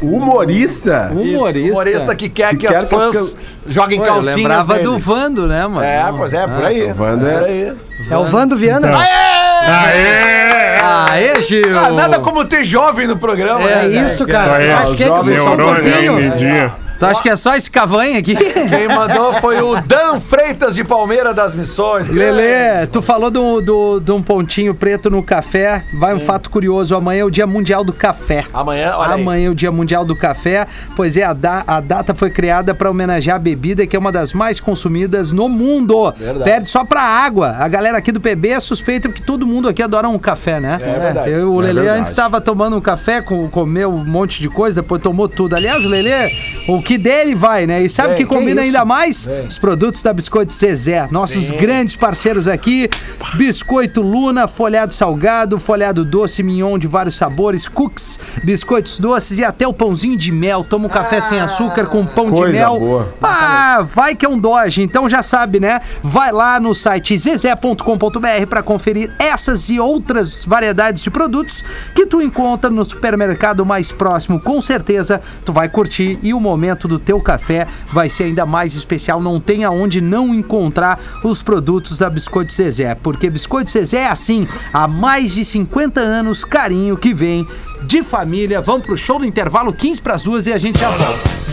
Humorista? Humorista. Humorista que quer que, Que as quer que fãs joguem Pô, eu lembrava nele. do Vando, né, mano? É, pois é, por aí. o Vando é- Por aí. É o Vando Viana. Aê! Aê, Gil! Ah, nada como ter jovem no programa, É né? isso, Isso cara. Você acha que é que jovem você só um meio-dia. Tu acha que é só esse cavanha aqui? Quem mandou foi o Dan Freitas de Palmeira das Missões. Lelê, tu falou do, do, de um pontinho preto no café. Vai um fato curioso: amanhã é o Dia Mundial do Café. Amanhã, olha aí. Amanhã é o Dia Mundial do Café, pois é, a, da- a data foi criada para homenagear a bebida que é uma das mais consumidas no mundo. Verdade. Perde só pra água. A galera aqui do PB é suspeita porque todo mundo aqui adora um café, né? É verdade. Eu, o É Lelê verdade. antes estava tomando um café, com, comeu um monte de coisa, depois tomou tudo. Aliás, o Lelê, o que dele vai, né? E sabe o que que combina ainda mais? Os produtos da Biscoito Zezé. Nossos grandes parceiros aqui: Biscoito Luna, folhado salgado, folhado doce, mignon de vários sabores, cookies, biscoitos doces e até o pãozinho de mel. Toma um café sem açúcar com pão de mel. boa. Ah, vai que é um Doge. Então já sabe, né? Vai lá no site zezé.com.br para conferir essas e outras variedades de produtos que tu encontra no supermercado mais próximo. Com certeza tu vai curtir e o momento do teu café vai ser ainda mais especial. Não tem aonde não encontrar os produtos da Biscoito Zezé, porque Biscoito Zezé é assim, há mais de 50 anos, carinho que vem de família. Vamos pro show do intervalo 15 para as duas e a gente já volta.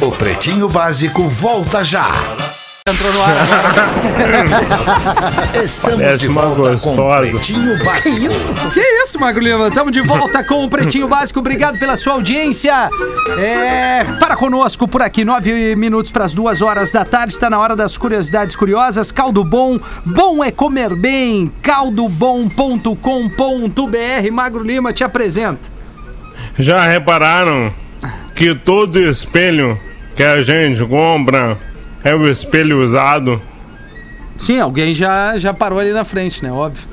O Pretinho Básico volta já. Entrou no ar agora. Estamos Parece de uma volta com gostosa. Pretinho Básico. Que isso, Magro Lima? Estamos de volta com o Pretinho Básico. Obrigado pela sua audiência. É, para conosco por aqui, nove minutos para as duas horas da tarde. Está na hora das curiosidades curiosas. Caldo Bom, bom é comer bem. caldobom.com.br. Magro Lima te apresenta. Já repararam que todo espelho que a gente compra é o espelho usado? Sim, alguém já, já parou ali na frente, né? Óbvio.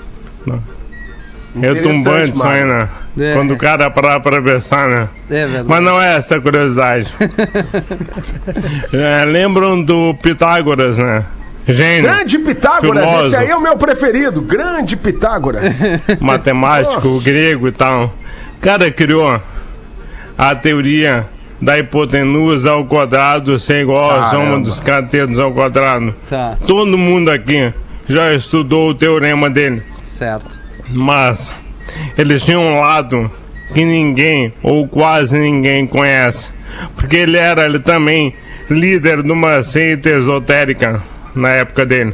É tumbante isso aí, né? É. Quando o cara parar pra pensar, né? É verdade. Mas não é essa a curiosidade. É, lembram do Pitágoras, né? Gênio, Grande Pitágoras, Filósofo. esse aí é o meu preferido. Grande Pitágoras. matemático grego e tal. O cara criou a teoria da hipotenusa ao quadrado ser igual à soma dos catetos ao quadrado. Tá, Todo mundo aqui já estudou o teorema dele, certo. mas eles tinham um lado que ninguém ou quase ninguém conhece, porque ele era ele também líder de uma seita esotérica na época dele.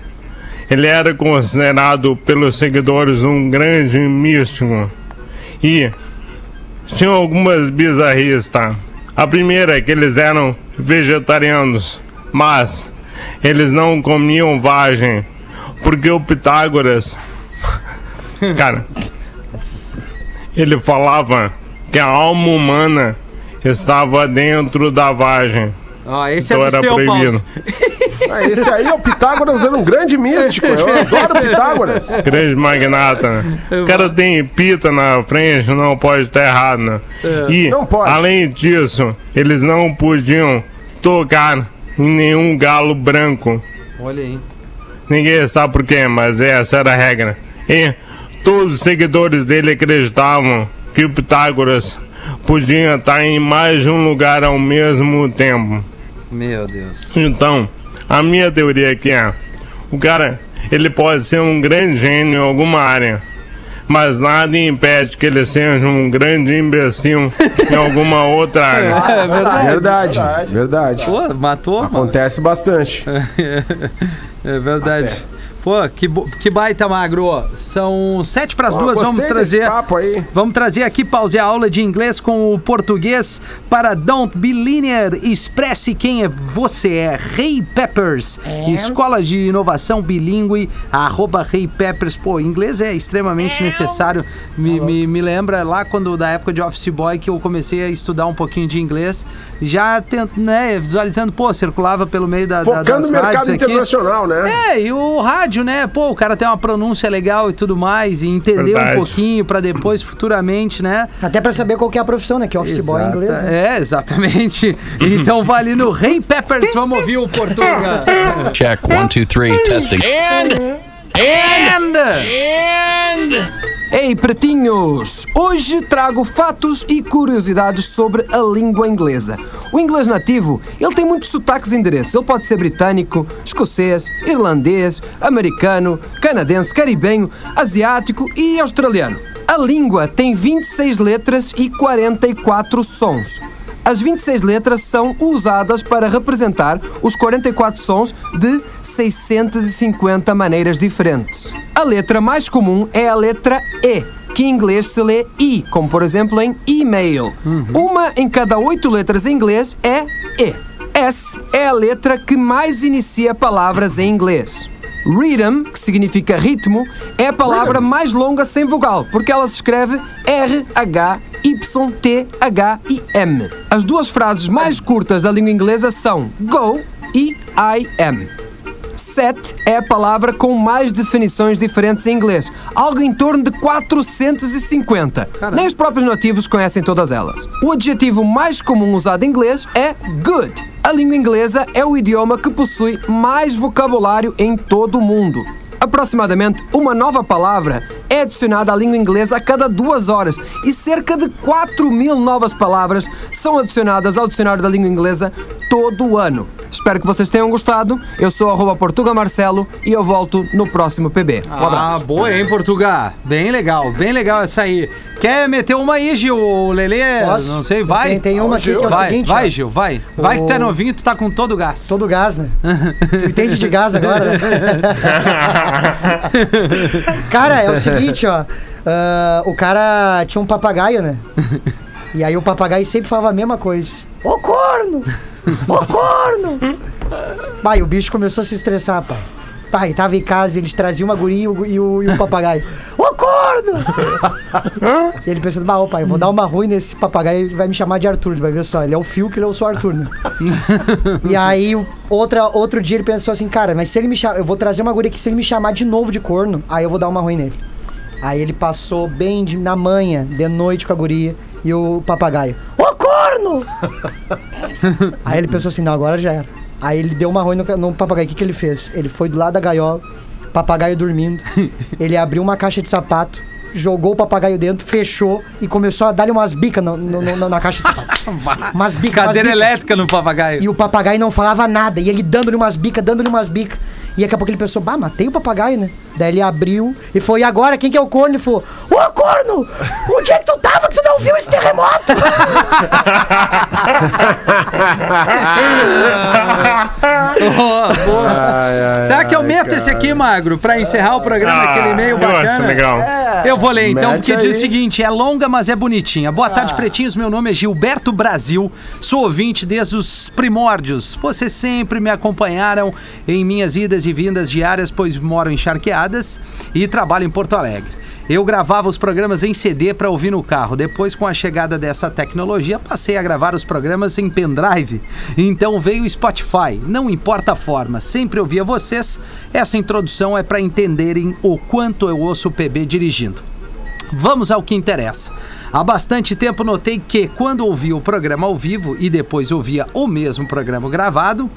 Ele era considerado pelos seguidores um grande místico e tinha algumas bizarrices, tá? A primeira é que eles eram vegetarianos, mas eles não comiam vagem, porque o Pitágoras, cara, ele falava que a alma humana estava dentro da vagem, Ó, esse então é era proibido. Ah, esse aí é o Pitágoras, era um grande místico. Eu adoro Pitágoras. Grande magnata, né? O cara tem pita na frente, não pode estar errado, né? E, Não pode. além disso, eles não podiam tocar em nenhum galo branco. Olha aí. Ninguém sabe por quê, mas essa era a regra. E todos os seguidores dele acreditavam que o Pitágoras podia estar em mais de um lugar ao mesmo tempo. Meu Deus. Então, a minha teoria aqui é: o cara ele pode ser um grande gênio em alguma área, mas nada impede que ele seja um grande imbecil em alguma outra área. É verdade. Verdade, verdade. Pô, matou, mano. Acontece bastante. É verdade. Pô, que, que baita magro. São sete para as duas. Vamos trazer. papo aí. Vamos trazer aqui, pause a aula de inglês com o português para Don't Be Linear. Expresse quem é você é. Rei Peppers, Escola de Inovação Bilingue, arroba Rei Peppers. Pô, inglês é extremamente necessário. Me, me, me lembra lá quando, da época de Office Boy, que eu comecei a estudar um pouquinho de inglês. Já tento, né, visualizando, pô, circulava pelo meio da, da, Focando das no mercado aqui. internacional, né? É, e o rádio, né? Pô, o cara tem uma pronúncia legal e tudo mais, e entender Verdade. um pouquinho pra depois, futuramente, né? Até pra saber qual que é a profissão, né? Que é office boy em Exata- inglês. Né? É, exatamente. Então vai ali no Rei Peppers, vamos ouvir o Portuga. Check one, two, three, testing. And, and, Ei, pretinhos! Hoje trago fatos e curiosidades sobre a língua inglesa. O inglês nativo, ele tem muitos sotaques e endereços. Ele pode ser britânico, escocês, irlandês, americano, canadense, caribenho, asiático e australiano. A língua tem 26 letras e 44 sons. As 26 letras são usadas para representar os 44 sons de 650 maneiras diferentes. A letra mais comum é a letra E, que em inglês se lê I, como por exemplo em e-mail. Uma em cada oito letras em inglês é E. S é a letra que mais inicia palavras em inglês. Rhythm, que significa ritmo, é a palavra mais longa sem vogal, porque ela se escreve R-H-Y-T-H-I-M. As duas frases mais curtas da língua inglesa são go e I am. Set é a palavra com mais definições diferentes em inglês, algo em torno de 450. Nem os próprios nativos conhecem todas elas. O adjetivo mais comum usado em inglês é good. A língua inglesa é o idioma que possui mais vocabulário em todo o mundo. Aproximadamente uma nova palavra é adicionada à língua inglesa a cada duas horas e cerca de 4 mil novas palavras são adicionadas ao dicionário da língua inglesa todo o ano. Espero que vocês tenham gostado. Eu sou arroba Portuga Marcelo e eu volto no próximo PB. Um Ah, abraço. boa, hein, Portugal? Bem legal, bem legal essa aí. Quer meter uma aí, Gil? O Lelê, Posso? não sei, vai. Tem, tem uma aqui que é o vai, seguinte. vai, ó. Gil, vai. Vai que tu é O- novinho, tu tá com todo o gás. Todo gás, né? Tu entende de gás agora, né? cara, é o seguinte, ó. ah, o cara tinha um papagaio, né? E aí o papagaio sempre falava a mesma coisa. Ô corno! Ô corno! Pai, o bicho começou a se estressar, pai. Pai, tava em casa, eles traziam uma guria e o, e o, e o papagaio. Ô corno! E ele pensando, bah, ô pai, eu vou dar uma ruim nesse papagaio, ele vai me chamar de Arthur, ele vai ver só. Ele é o fio que eu sou o Arthur, né? E aí, outra, outro dia ele pensou assim, cara, mas se ele me chamar, eu vou trazer uma guria aqui, se ele me chamar de novo de corno, aí eu vou dar uma ruim nele. Aí ele passou bem de- na manhã, de noite com a guria e o papagaio. Ô corno! aí ele pensou assim, não, agora já era. Aí ele deu uma ruim no, no papagaio. O que, que ele fez? Ele foi do lado da gaiola, papagaio dormindo. ele abriu uma caixa de sapato, jogou o papagaio dentro, fechou e começou a dar-lhe umas bicas no- no- no- na caixa de sapato. umas bicas. umas Cadeira bicas. elétrica no papagaio. E o papagaio não falava nada. E ele dando-lhe umas bicas, dando-lhe umas bicas. E daqui a pouco ele pensou, bah, matei o papagaio, né? Daí ele abriu e foi, e agora, quem que é o corno? Ele falou, ô corno! Onde é que tu tava que tu não viu esse terremoto? Será que eu meto esse aqui, Magro, pra encerrar o programa, Ah, aquele e-mail bacana? legal. Eu vou ler então, Mete porque diz aí. o seguinte: é longa, mas é bonitinha. Boa tarde, pretinhos. Meu nome é Gilberto Brasil. Sou ouvinte desde os primórdios. Vocês sempre me acompanharam em minhas idas e vindas diárias, pois moro em Charqueadas e trabalho em Porto Alegre. Eu gravava os programas em CD para ouvir no carro. Depois, com a chegada dessa tecnologia, passei a gravar os programas em pendrive. Então veio o Spotify. Não importa a forma, sempre ouvia vocês. Essa introdução é para entenderem o quanto eu ouço o PB dirigindo. Vamos ao que interessa. Há bastante tempo notei que, quando ouvia o programa ao vivo e depois ouvia o mesmo programa gravado,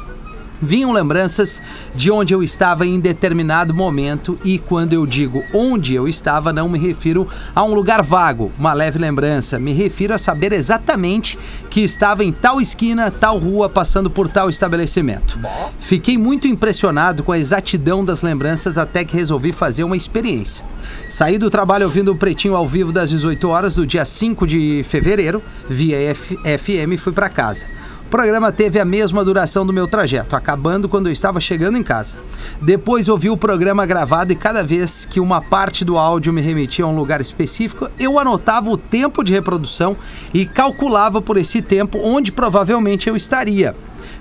vinham lembranças de onde eu estava em determinado momento e quando eu digo onde eu estava, não me refiro a um lugar vago, uma leve lembrança, me refiro a saber exatamente que estava em tal esquina, tal rua, passando por tal estabelecimento. Fiquei muito impressionado com a exatidão das lembranças até que resolvi fazer uma experiência. Saí do trabalho ouvindo o Pretinho ao vivo das 18 horas do dia 5 de fevereiro, via F- FM e fui para casa. O programa teve a mesma duração do meu trajeto, acabando quando eu estava chegando em casa. Depois ouvi o programa gravado e cada vez que uma parte do áudio me remetia a um lugar específico, eu anotava o tempo de reprodução e calculava por esse tempo onde provavelmente eu estaria.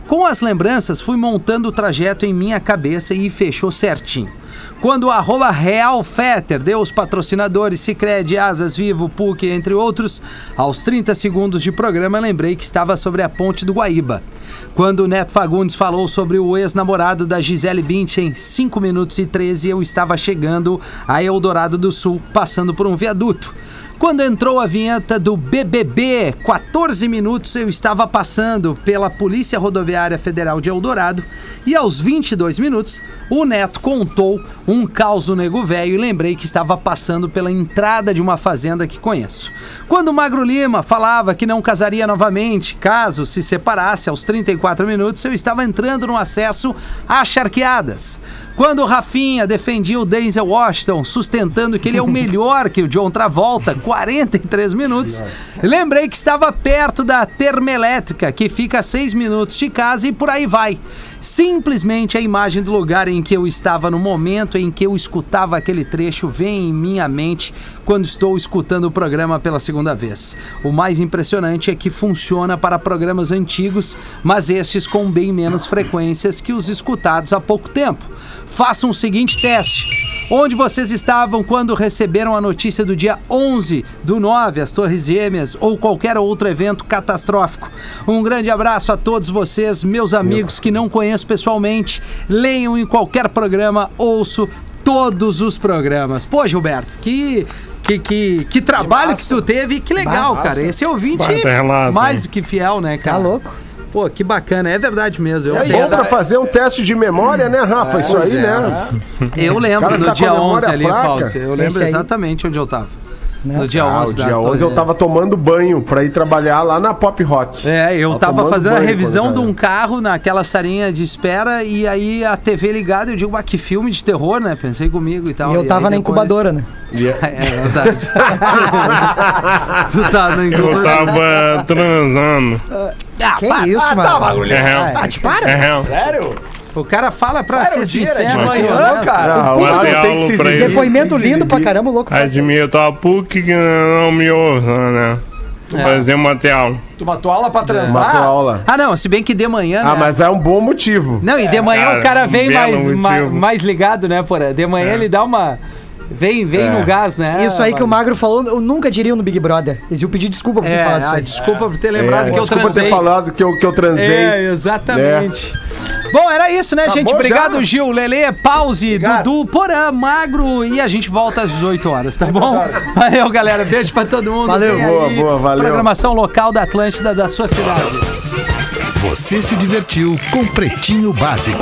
Com as lembranças, fui montando o trajeto em minha cabeça e fechou certinho. Quando o arroba Real Fetter deu os patrocinadores Cicred, Asas Vivo, PUC, entre outros, aos 30 segundos de programa lembrei que estava sobre a ponte do Guaíba. Quando o Neto Fagundes falou sobre o ex-namorado da Gisele Bündchen, 5 minutos e 13 eu estava chegando a Eldorado do Sul, passando por um viaduto. Quando entrou a vinheta do BBB, 14 minutos eu estava passando pela Polícia Rodoviária Federal de Eldorado e aos 22 minutos o Neto contou um caos no nego velho e lembrei que estava passando pela entrada de uma fazenda que conheço. Quando o Magro Lima falava que não casaria novamente caso se separasse aos 34 minutos, eu estava entrando no acesso a charqueadas. Quando o Rafinha defendia o Denzel Washington, sustentando que ele é o melhor que o John Travolta, 43 minutos, lembrei que estava perto da termoelétrica, que fica a 6 minutos de casa e por aí vai. Simplesmente a imagem do lugar em que eu estava no momento em que eu escutava aquele trecho vem em minha mente quando estou escutando o programa pela segunda vez. O mais impressionante é que funciona para programas antigos, mas estes com bem menos frequências que os escutados há pouco tempo. Façam o seguinte teste. Onde vocês estavam quando receberam a notícia do dia 11 do 9, as Torres Gêmeas ou qualquer outro evento catastrófico? Um grande abraço a todos vocês, meus amigos que não conheço pessoalmente. Leiam em qualquer programa, ouço todos os programas. Pô, Gilberto, que. Que, que, que trabalho que, tu teve, que legal, cara. Esse é ouvinte Bata relato, mais hein? do que fiel, né, Tá cara? louco? Pô, que bacana, é verdade mesmo. Eu, É bom pra fazer um teste de memória, né, Rafa? Isso aí, é. né? eu lembro no tá com dia a memória 11 ali, fraca. Paulo. Eu lembro exatamente onde eu tava. Né? No dia Ah, 11 o das dia 11 eu tava tomando banho pra ir trabalhar lá na Pop Rock. É, eu Tava tava fazendo a revisão de um carro naquela salinha de espera e aí a TV ligada, eu digo, ah, que filme de terror, né? Pensei comigo e tal. E eu aí tava na depois- incubadora, né? É verdade. tu tá na Eu incubadora. tava transando. Ah, Que para. isso, mano? É real. Ah, te para. É real. O cara fala pra ser o dia, era sincero. de manhã, né? cara. Ah, o Lado tem que se pra ele. Depoimento lindo pra caramba, louco. fácil. Admito a PUC que não me ouça, né? Fazer uma aula. Tu matou aula pra Matou transar? aula. Ah, não, se bem que de manhã, né? Ah, mas é um bom motivo. Não, e de manhã cara, o cara vem um belo mais, motivo. mais, ligado, né, porra? De manhã ele dá uma. Vem, vem no gás, né? Isso aí que o. Magro falou, eu nunca diria no Big Brother. Eles iam pedir desculpa por ter É, falado isso ah, aí. desculpa por ter lembrado É, que eu desculpa transei. ter falado que eu, que eu transei. É, exatamente. Bom, era isso, né, gente? bom Obrigado, já? Gil, Lele, Pause, Dudu, Porã, Magro e a gente volta às 18 horas, tá bom? Valeu, galera. Beijo pra todo mundo. Valeu. Boa, aí, boa, valeu. Programação local da Atlântida da sua cidade. Você se divertiu com Pretinho Básico.